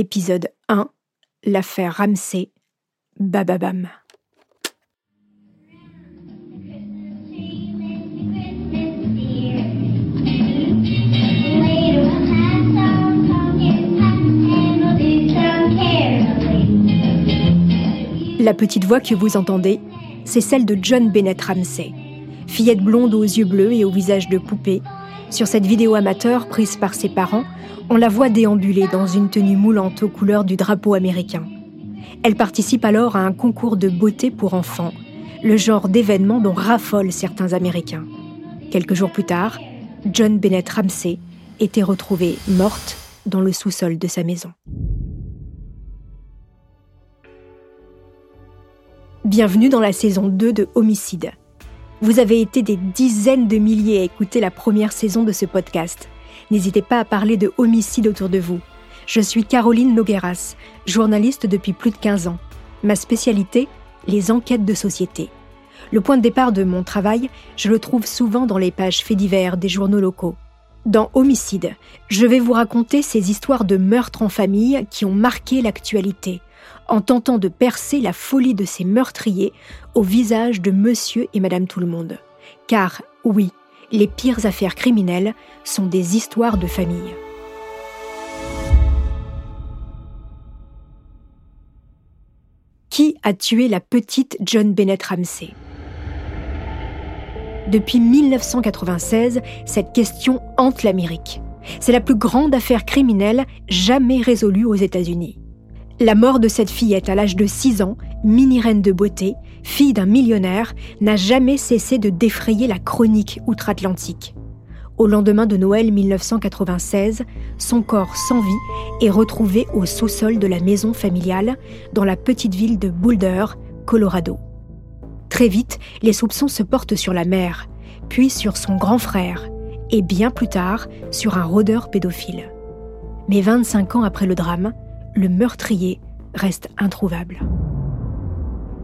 Épisode 1 L'affaire Ramsey. Bababam. La petite voix que vous entendez, c'est celle de John Bennett Ramsey, fillette blonde aux yeux bleus et au visage de poupée. Sur cette vidéo amateur prise par ses parents, on la voit déambuler dans une tenue moulante aux couleurs du drapeau américain. Elle participe alors à un concours de beauté pour enfants, le genre d'événement dont raffolent certains Américains. Quelques jours plus tard, John Bennett Ramsey était retrouvée morte dans le sous-sol de sa maison. Bienvenue dans la saison 2 de Homicide. Vous avez été des dizaines de milliers à écouter la première saison de ce podcast. N'hésitez pas à parler de homicide autour de vous. Je suis Caroline Nogueras, journaliste depuis plus de 15 ans. Ma spécialité, les enquêtes de société. Le point de départ de mon travail, je le trouve souvent dans les pages faits divers des journaux locaux. Dans Homicide, je vais vous raconter ces histoires de meurtres en famille qui ont marqué l'actualité, en tentant de percer la folie de ces meurtriers au visage de monsieur et madame tout le monde. Car, oui, les pires affaires criminelles sont des histoires de famille. Qui a tué la petite John Bennett Ramsey? Depuis 1996, cette question hante l'Amérique. C'est la plus grande affaire criminelle jamais résolue aux États-Unis. La mort de cette fillette à l'âge de 6 ans, mini-reine de beauté, fille d'un millionnaire, n'a jamais cessé de défrayer la chronique outre-Atlantique. Au lendemain de Noël 1996, son corps sans vie est retrouvé au sous-sol de la maison familiale dans la petite ville de Boulder, Colorado. Très vite, les soupçons se portent sur la mère, puis sur son grand frère, et bien plus tard sur un rôdeur pédophile. Mais 25 ans après le drame, le meurtrier reste introuvable.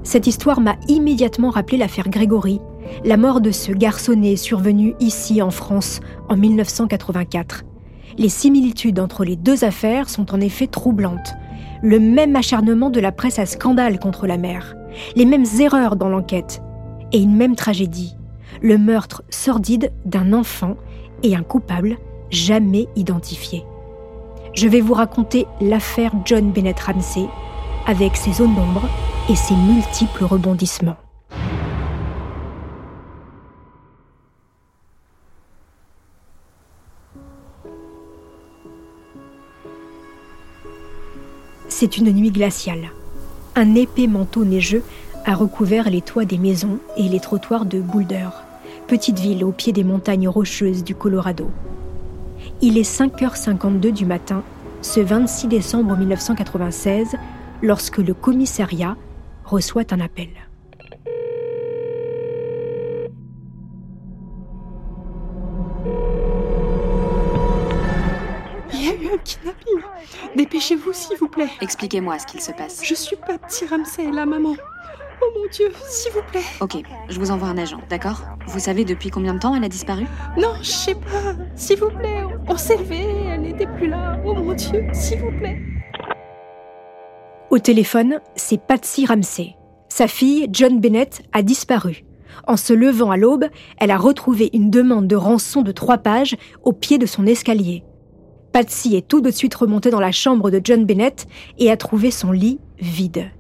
Cette histoire m'a immédiatement rappelé l'affaire Grégory, la mort de ce garçonnet survenu ici en France en 1984. Les similitudes entre les deux affaires sont en effet troublantes. Le même acharnement de la presse à scandale contre la mère, les mêmes erreurs dans l'enquête et une même tragédie, le meurtre sordide d'un enfant et un coupable jamais identifié je vais vous raconter l'affaire John Bennett Ramsey avec ses zones d'ombre et ses multiples rebondissements. C'est une nuit glaciale. Un épais manteau neigeux a recouvert les toits des maisons et les trottoirs de Boulder, petite ville au pied des montagnes rocheuses du Colorado. Il est 5h52 du matin, ce 26 décembre 1996, lorsque le commissariat reçoit un appel. Il y a eu un kidnapping. Dépêchez-vous, s'il vous plaît. Expliquez-moi ce qu'il se passe. Je suis pas petit Ramsey, la maman. Oh mon Dieu, s'il vous plaît. Ok, je vous envoie un agent, d'accord? Vous savez depuis combien de temps elle a disparu? Non, je sais pas. S'il vous plaît, on s'est levé, elle n'était plus là. Oh mon Dieu, s'il vous plaît. Au téléphone, c'est Patsy Ramsey. Sa fille, John Bennett, a disparu. En se levant à l'aube, elle a retrouvé une demande de rançon de trois pages au pied de son escalier. Patsy est tout de suite remontée dans la chambre de John Bennett et a trouvé son lit vide.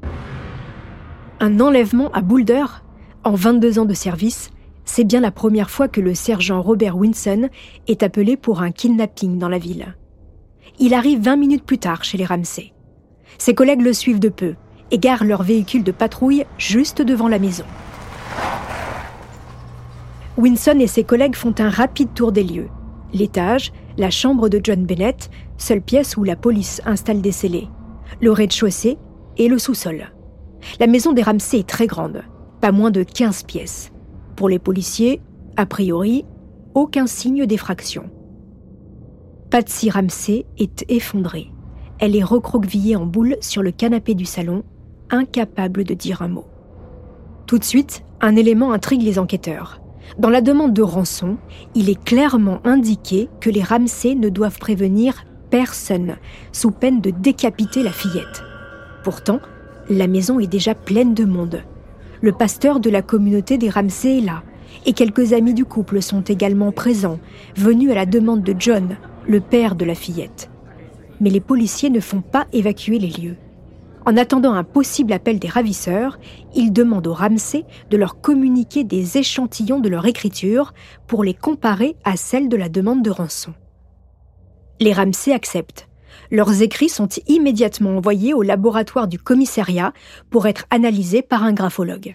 Un enlèvement à Boulder En 22 ans de service, c'est bien la première fois que le sergent Robert Winson est appelé pour un kidnapping dans la ville. Il arrive 20 minutes plus tard chez les Ramsey. Ses collègues le suivent de peu et garent leur véhicule de patrouille juste devant la maison. Winson et ses collègues font un rapide tour des lieux. L'étage, la chambre de John Bennett, seule pièce où la police installe des scellés, le rez-de-chaussée et le sous-sol. La maison des Ramsey est très grande, pas moins de 15 pièces. Pour les policiers, a priori, aucun signe d'effraction. Patsy Ramsey est effondrée. Elle est recroquevillée en boule sur le canapé du salon, incapable de dire un mot. Tout de suite, un élément intrigue les enquêteurs. Dans la demande de rançon, il est clairement indiqué que les Ramsey ne doivent prévenir personne, sous peine de décapiter la fillette. Pourtant, la maison est déjà pleine de monde. Le pasteur de la communauté des Ramsey est là, et quelques amis du couple sont également présents, venus à la demande de John, le père de la fillette. Mais les policiers ne font pas évacuer les lieux. En attendant un possible appel des ravisseurs, ils demandent aux Ramsey de leur communiquer des échantillons de leur écriture pour les comparer à celles de la demande de rançon. Les Ramsey acceptent. Leurs écrits sont immédiatement envoyés au laboratoire du commissariat pour être analysés par un graphologue.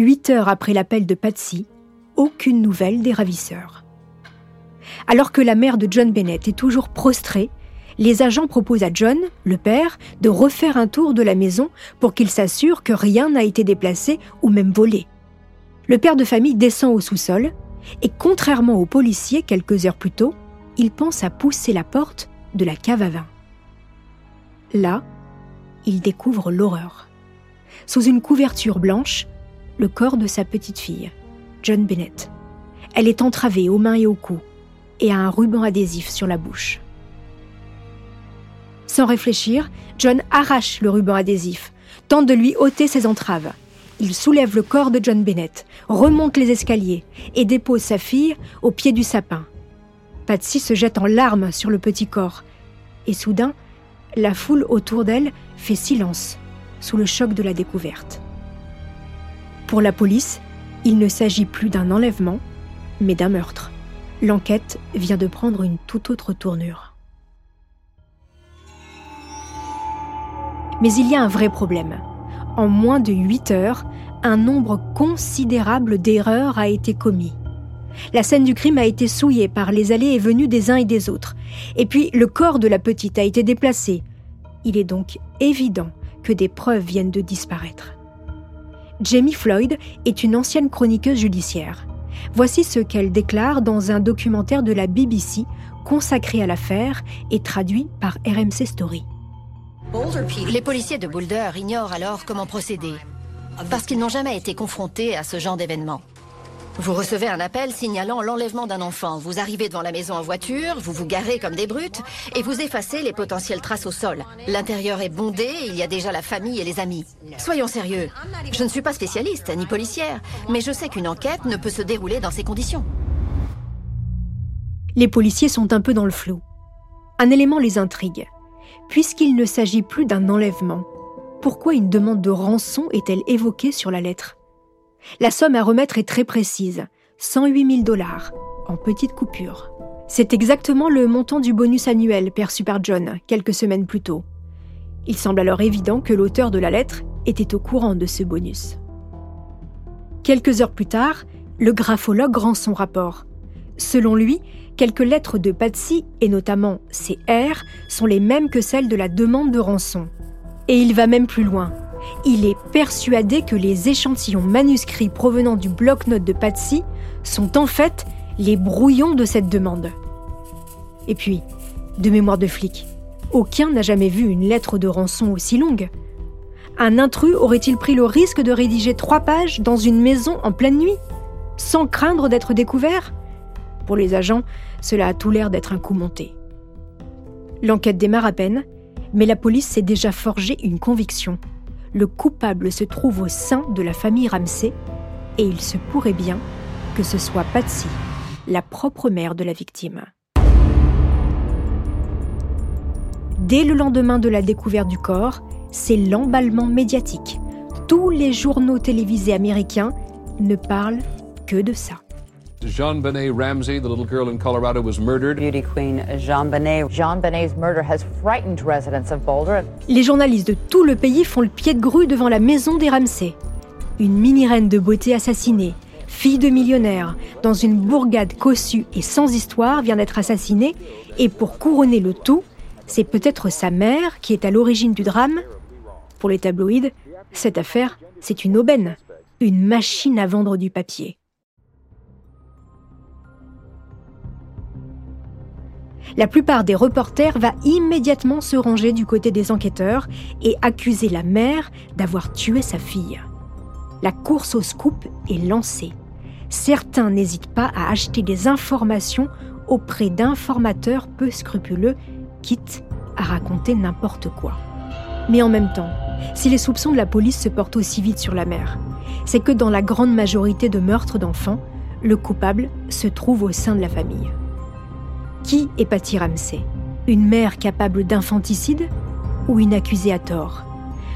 Huit heures après l'appel de Patsy, aucune nouvelle des ravisseurs. Alors que la mère de John Bennett est toujours prostrée, les agents proposent à John, le père, de refaire un tour de la maison pour qu'il s'assure que rien n'a été déplacé ou même volé. Le père de famille descend au sous-sol et, contrairement aux policiers quelques heures plus tôt, il pense à pousser la porte de la cave à vin. Là, il découvre l'horreur. Sous une couverture blanche, le corps de sa petite fille, John Bennett. Elle est entravée aux mains et au cou et a un ruban adhésif sur la bouche. Sans réfléchir, John arrache le ruban adhésif, tente de lui ôter ses entraves. Il soulève le corps de John Bennett, remonte les escaliers et dépose sa fille au pied du sapin. Patsy se jette en larmes sur le petit corps. Et soudain, la foule autour d'elle fait silence sous le choc de la découverte. Pour la police, il ne s'agit plus d'un enlèvement, mais d'un meurtre. L'enquête vient de prendre une toute autre tournure. Mais il y a un vrai problème. En moins de 8 heures, un nombre considérable d'erreurs a été commis. La scène du crime a été souillée par les allées et venues des uns et des autres. Et puis, le corps de la petite a été déplacé. Il est donc évident que des preuves viennent de disparaître. Jamie Floyd est une ancienne chroniqueuse judiciaire. Voici ce qu'elle déclare dans un documentaire de la BBC consacré à l'affaire et traduit par RMC Story. Les policiers de Boulder ignorent alors comment procéder, parce qu'ils n'ont jamais été confrontés à ce genre d'événement. Vous recevez un appel signalant l'enlèvement d'un enfant. Vous arrivez devant la maison en voiture, vous vous garez comme des brutes et vous effacez les potentielles traces au sol. L'intérieur est bondé, il y a déjà la famille et les amis. Soyons sérieux. Je ne suis pas spécialiste ni policière, mais je sais qu'une enquête ne peut se dérouler dans ces conditions. Les policiers sont un peu dans le flou. Un élément les intrigue. Puisqu'il ne s'agit plus d'un enlèvement, pourquoi une demande de rançon est-elle évoquée sur la lettre? La somme à remettre est très précise, 108 000 dollars, en petites coupures. C'est exactement le montant du bonus annuel perçu par John quelques semaines plus tôt. Il semble alors évident que l'auteur de la lettre était au courant de ce bonus. Quelques heures plus tard, le graphologue rend son rapport. Selon lui, quelques lettres de Patsy, et notamment ses R, sont les mêmes que celles de la demande de rançon. Et il va même plus loin. Il est persuadé que les échantillons manuscrits provenant du bloc-notes de Patsy sont en fait les brouillons de cette demande. Et puis, de mémoire de flic, aucun n'a jamais vu une lettre de rançon aussi longue. Un intrus aurait-il pris le risque de rédiger trois pages dans une maison en pleine nuit, sans craindre d'être découvert? Pour les agents, cela a tout l'air d'être un coup monté. L'enquête démarre à peine, mais la police s'est déjà forgé une conviction le coupable se trouve au sein de la famille Ramsey et il se pourrait bien que ce soit Patsy, la propre mère de la victime. Dès le lendemain de la découverte du corps, c'est l'emballement médiatique. Tous les journaux télévisés américains ne parlent que de ça. Jean Benet Ramsey, the little girl in Colorado, was murdered. Beauty queen Jean Benet. Jean Benet's murder has frightened residents of Boulder. Les journalistes de tout le pays font le pied de grue devant la maison des Ramsey. Une mini-reine de beauté assassinée, fille de millionnaire, dans une bourgade cossue et sans histoire, vient d'être assassinée, et pour couronner le tout, c'est peut-être sa mère qui est à l'origine du drame. Pour les tabloïds, cette affaire, c'est une aubaine, une machine à vendre du papier. La plupart des reporters va immédiatement se ranger du côté des enquêteurs et accuser la mère d'avoir tué sa fille. La course au scoop est lancée. Certains n'hésitent pas à acheter des informations auprès d'informateurs peu scrupuleux, quitte à raconter n'importe quoi. Mais en même temps, si les soupçons de la police se portent aussi vite sur la mère, c'est que dans la grande majorité de meurtres d'enfants, le coupable se trouve au sein de la famille. Qui est Patty Ramsey Une mère capable d'infanticide ou une accusée à tort?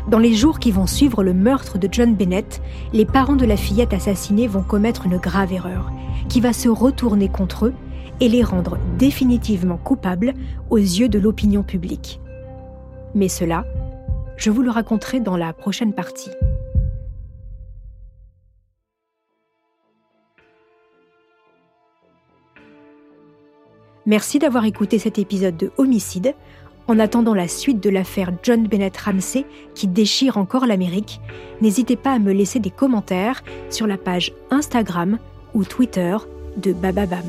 Dans les jours qui vont suivre le meurtre de John Bennett, les parents de la fillette assassinée vont commettre une grave erreur qui va se retourner contre eux et les rendre définitivement coupables aux yeux de l'opinion publique. Mais cela, je vous le raconterai dans la prochaine partie. Merci d'avoir écouté cet épisode de Homicide. En attendant la suite de l'affaire John Bennett Ramsey qui déchire encore l'Amérique, n'hésitez pas à me laisser des commentaires sur la page Instagram ou Twitter de Bababam.